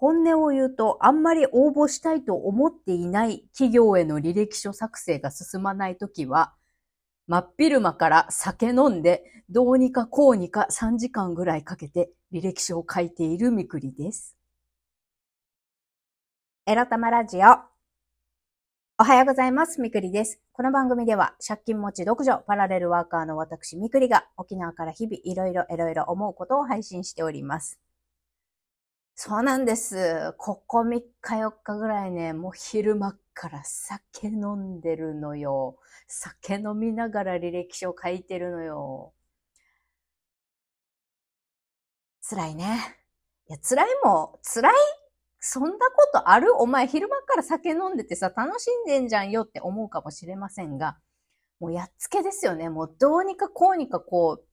本音を言うと、あんまり応募したいと思っていない企業への履歴書作成が進まないときは、真っ昼間から酒飲んで、どうにかこうにか3時間ぐらいかけて履歴書を書いているみくりです。エロ玉ラジオ。おはようございます。みくりです。この番組では、借金持ち独女、パラレルワーカーの私みくりが、沖縄から日々いろいろいろいろ思うことを配信しております。そうなんです。ここ3日4日ぐらいね、もう昼間から酒飲んでるのよ。酒飲みながら履歴書書いてるのよ。辛いね。いや、辛いも、辛い？そんなことある？お前昼間から酒飲んでてさ、楽しんでんじゃんよって思うかもしれませんが、もうやっつけですよね。もうどうにかこうにかこう、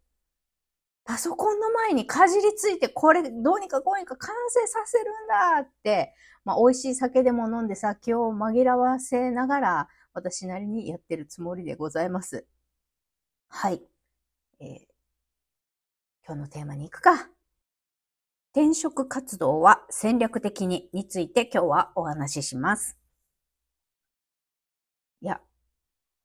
パソコンの前にかじりついて、これどうにかこうにか完成させるんだって、まあ美味しい酒でも飲んで酒を紛らわせながら、私なりにやってるつもりでございます。はい。えー、今日のテーマに行くか。転職活動は戦略的にについて今日はお話しします。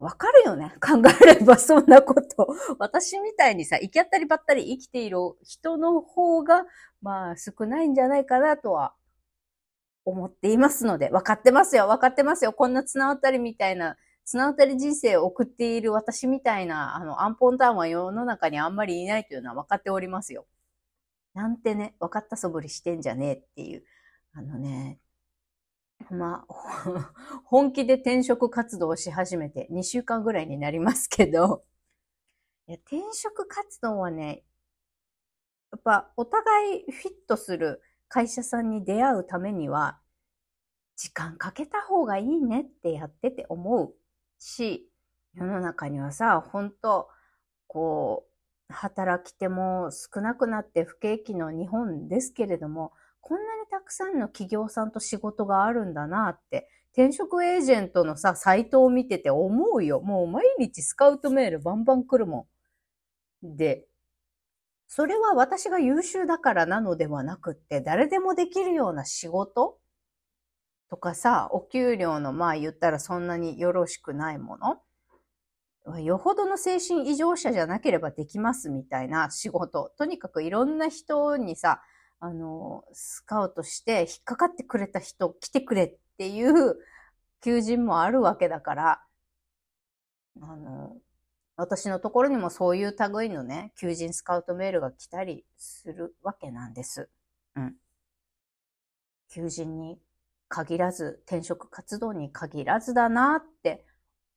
わかるよね。考えればそんなこと。私みたいにさ、行き当たりばったり生きている人の方が、まあ少ないんじゃないかなとは思っていますので、分かってますよ。分かってますよ。こんな綱渡りみたいな、綱渡り人生を送っている私みたいな、あの、アンポンタンは世の中にあんまりいないというのは分かっておりますよ。なんてね、分かったそぶりしてんじゃねえっていう。あのね、まあ、本気で転職活動をし始めて2週間ぐらいになりますけど、いや転職活動はね、やっぱお互いフィットする会社さんに出会うためには、時間かけた方がいいねってやってて思うし、世の中にはさ、本当こう、働き手も少なくなって不景気の日本ですけれども、こんなにたくさんの企業さんと仕事があるんだなって、転職エージェントのさ、サイトを見てて思うよ。もう毎日スカウトメールバンバン来るもん。で、それは私が優秀だからなのではなくって、誰でもできるような仕事とかさ、お給料のまあ言ったらそんなによろしくないものよほどの精神異常者じゃなければできますみたいな仕事。とにかくいろんな人にさ、あの、スカウトして引っかかってくれた人来てくれっていう求人もあるわけだから、あの、私のところにもそういう類のね、求人スカウトメールが来たりするわけなんです。うん。求人に限らず、転職活動に限らずだなって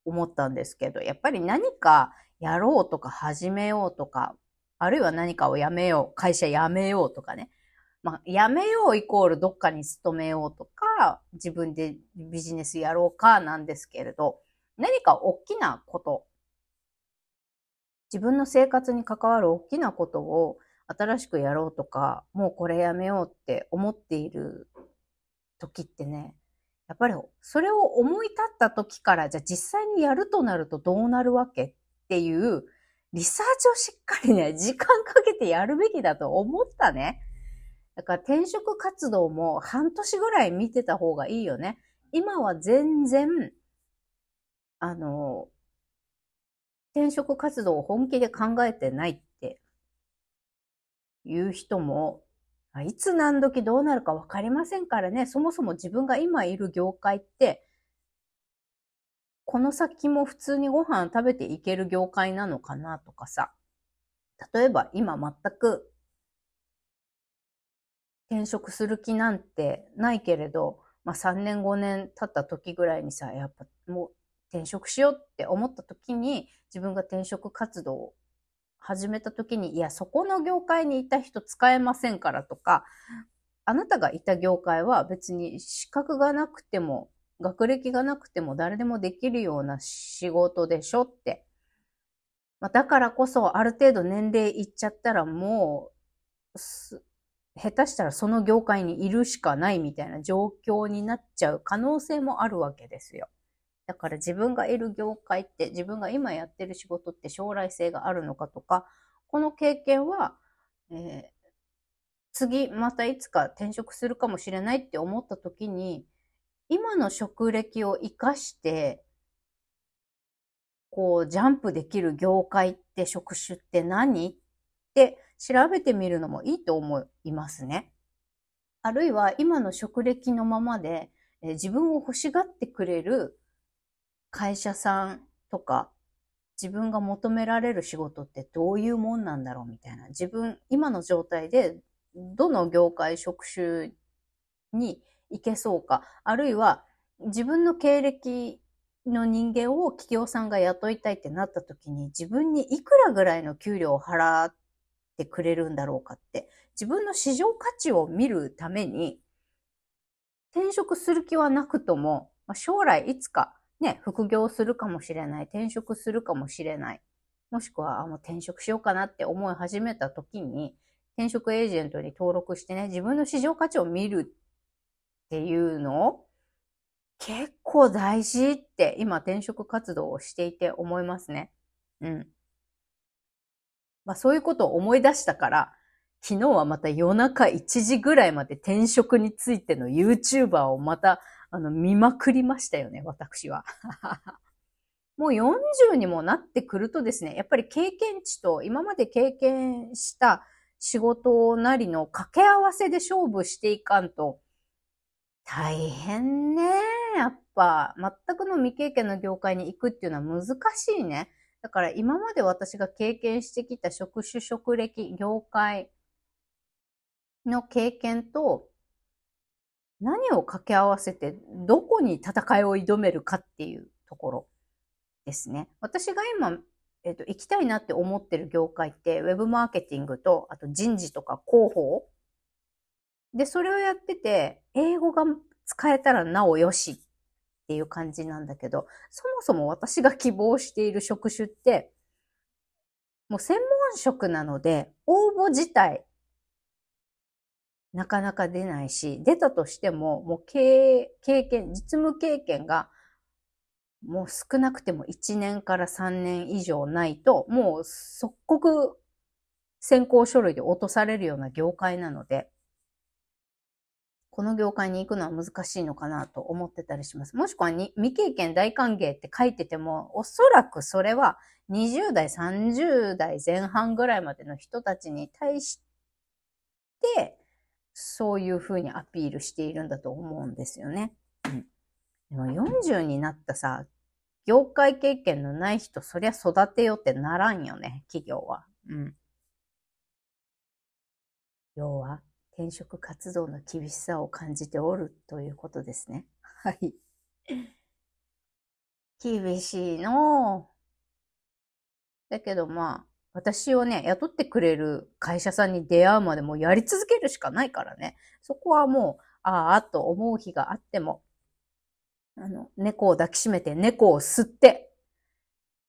思ったんですけど、やっぱり何かやろうとか始めようとか、あるいは何かをやめよう、会社辞めようとかね、まあ、やめようイコールどっかに勤めようとか、自分でビジネスやろうかなんですけれど、何か大きなこと、自分の生活に関わる大きなことを新しくやろうとか、もうこれやめようって思っている時ってね、やっぱりそれを思い立った時から、じゃあ実際にやるとなるとどうなるわけっていうリサーチをしっかりね、時間かけてやるべきだと思ったね。だから転職活動も半年ぐらい見てた方がいいよね。今は全然、あの、転職活動を本気で考えてないっていう人も、いつ何時どうなるかわかりませんからね、そもそも自分が今いる業界って、この先も普通にご飯食べていける業界なのかなとかさ、例えば今全く転職する気なんてないけれど、まあ3年5年経った時ぐらいにさ、やっぱもう転職しようって思った時に自分が転職活動を始めた時に、いや、そこの業界にいた人使えませんからとか、あなたがいた業界は別に資格がなくても、学歴がなくても誰でもできるような仕事でしょって。まあ、だからこそある程度年齢いっちゃったらもう、下手したらその業界にいるしかないみたいな状況になっちゃう可能性もあるわけですよ。だから自分がいる業界って自分が今やってる仕事って将来性があるのかとか、この経験は、えー、次またいつか転職するかもしれないって思った時に、今の職歴を活かして、こう、ジャンプできる業界って職種って何？って調べてみるのもいいと思いますね。あるいは今の職歴のままで、え自分を欲しがってくれる会社さんとか、自分が求められる仕事ってどういうもんなんだろうみたいな。自分、今の状態でどの業界職種に行けそうか、あるいは自分の経歴の人間を企業さんが雇いたいってなった時に自分にいくらぐらいの給料を払ってくれるんだろうかって自分の市場価値を見るために転職する気はなくとも、まあ、将来いつかね、副業するかもしれない、転職するかもしれない、もしくはあもう転職しようかなって思い始めた時に、転職エージェントに登録してね、自分の市場価値を見るっていうのを結構大事って今転職活動をしていて思いますね。うん。まあそういうことを思い出したから、昨日はまた夜中1時ぐらいまで転職についての YouTuber をまたあの見まくりましたよね、私は。もう40にもなってくるとですね、やっぱり経験値と今まで経験した仕事なりの掛け合わせで勝負していかんと、大変ね。やっぱ、全くの未経験の業界に行くっていうのは難しいね。だから今まで私が経験してきた職種、職歴、業界の経験と、何を掛け合わせて、どこに戦いを挑めるかっていうところですね。私が今えっ、と、行きたいなって思ってる業界って、ウェブマーケティングと、あと人事とか広報。で、それをやってて、英語が使えたらなおよしっていう感じなんだけど、そもそも私が希望している職種って、もう専門職なので、応募自体、なかなか出ないし、出たとしても、もう経経験、実務経験がもう少なくても1年から3年以上ないと、もう即刻先行書類で落とされるような業界なので、この業界に行くのは難しいのかなと思ってたりします。もしくは未経験大歓迎って書いてても、おそらくそれは20代、30代前半ぐらいまでの人たちに対して、そういうふうにアピールしているんだと思うんですよね。うんでも40になったさ、業界経験のない人、そりゃ育てようってならんよね、企業は。うん。要は、転職活動の厳しさを感じておるということですね。はい。厳しいのだけどまあ、私をね、雇ってくれる会社さんに出会うまでもやり続けるしかないからね。そこはもう、ああ、と思う日があっても、あの、猫を抱きしめて猫を吸って、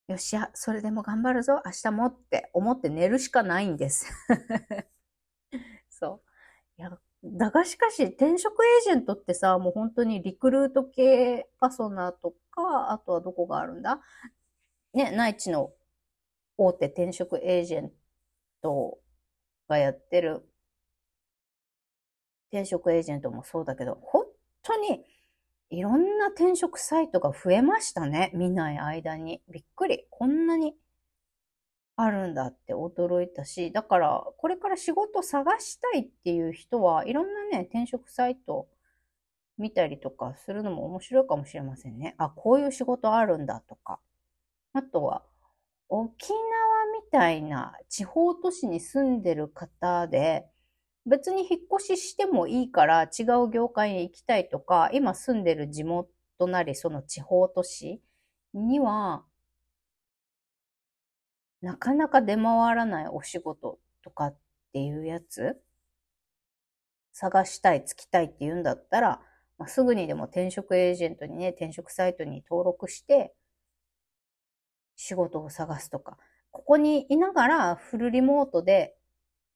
よっしゃ、それでも頑張るぞ、明日もって思って寝るしかないんです。いや、だがしかし、転職エージェントってさ、もう本当にリクルート系パソナとか、あとはどこがあるんだ？ね、内地の大手転職エージェントがやってる転職エージェントもそうだけど、本当にいろんな転職サイトが増えましたね。見ない間に。びっくり。こんなにあるんだって驚いたし、だからこれから仕事探したいっていう人はいろんなね、転職サイト見たりとかするのも面白いかもしれませんね。あ、こういう仕事あるんだとか。あとは、沖縄みたいな地方都市に住んでる方で、別に引っ越ししてもいいから違う業界に行きたいとか、今住んでる地元なりその地方都市には、なかなか出回らないお仕事とかっていうやつ？探したい、つきたいって言うんだったら、まあ、すぐにでも転職エージェントにね、転職サイトに登録して、仕事を探すとか、ここにいながらフルリモートで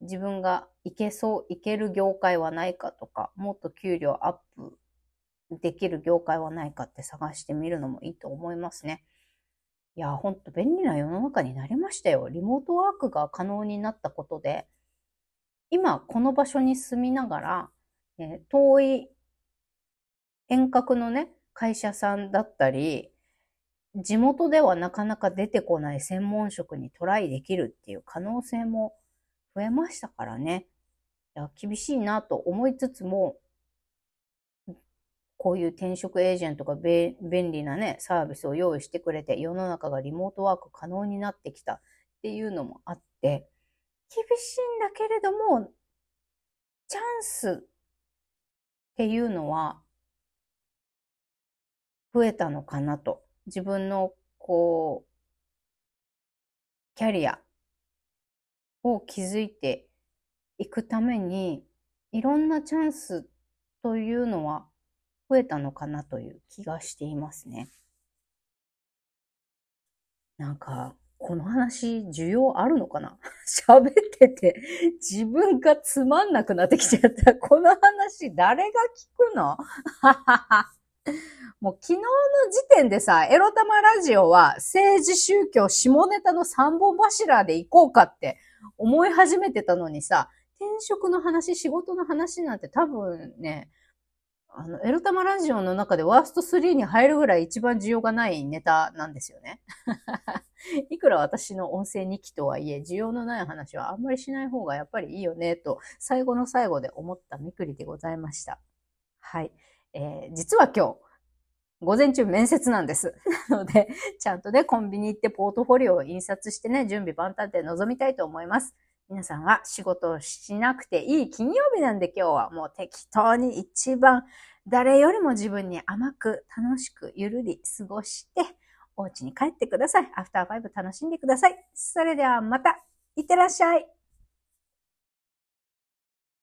自分がいけそう、いける業界はないかとか、もっと給料アップできる業界はないかって探してみるのもいいと思いますね。いや、ほんと便利な世の中になりましたよ。リモートワークが可能になったことで、今この場所に住みながら、え、遠い遠隔のね、会社さんだったり、地元ではなかなか出てこない専門職にトライできるっていう可能性も増えましたからね。いや厳しいなと思いつつも、こういう転職エージェントが便利なね、サービスを用意してくれて、世の中がリモートワーク可能になってきたっていうのもあって、厳しいんだけれども、チャンスっていうのは増えたのかなと。自分のこう、キャリアを築いていくために、いろんなチャンスというのは増えたのかなという気がしていますね。なんか、この話、需要あるのかな？喋ってて、自分がつまんなくなってきちゃった。この話、誰が聞くの？もう昨日の時点でさ、エロ玉ラジオは政治宗教下ネタの三本柱で行こうかって思い始めてたのにさ、転職の話、仕事の話なんて多分ね、あの、エロ玉ラジオの中でワースト3に入るぐらい一番需要がないネタなんですよね。いくら私の音声日記とはいえ、需要のない話はあんまりしない方がやっぱりいいよね、と、最後の最後で思ったみくりでございました。はい。えー、実は今日、午前中面接なんです。なので、ちゃんとね、コンビニ行ってポートフォリオを印刷してね、準備万端で臨みたいと思います。皆さんは仕事をしなくていい金曜日なんで今日はもう適当に一番誰よりも自分に甘く楽しくゆるり過ごしてお家に帰ってください。アフターファイブ楽しんでください。それではまた、いってらっしゃい。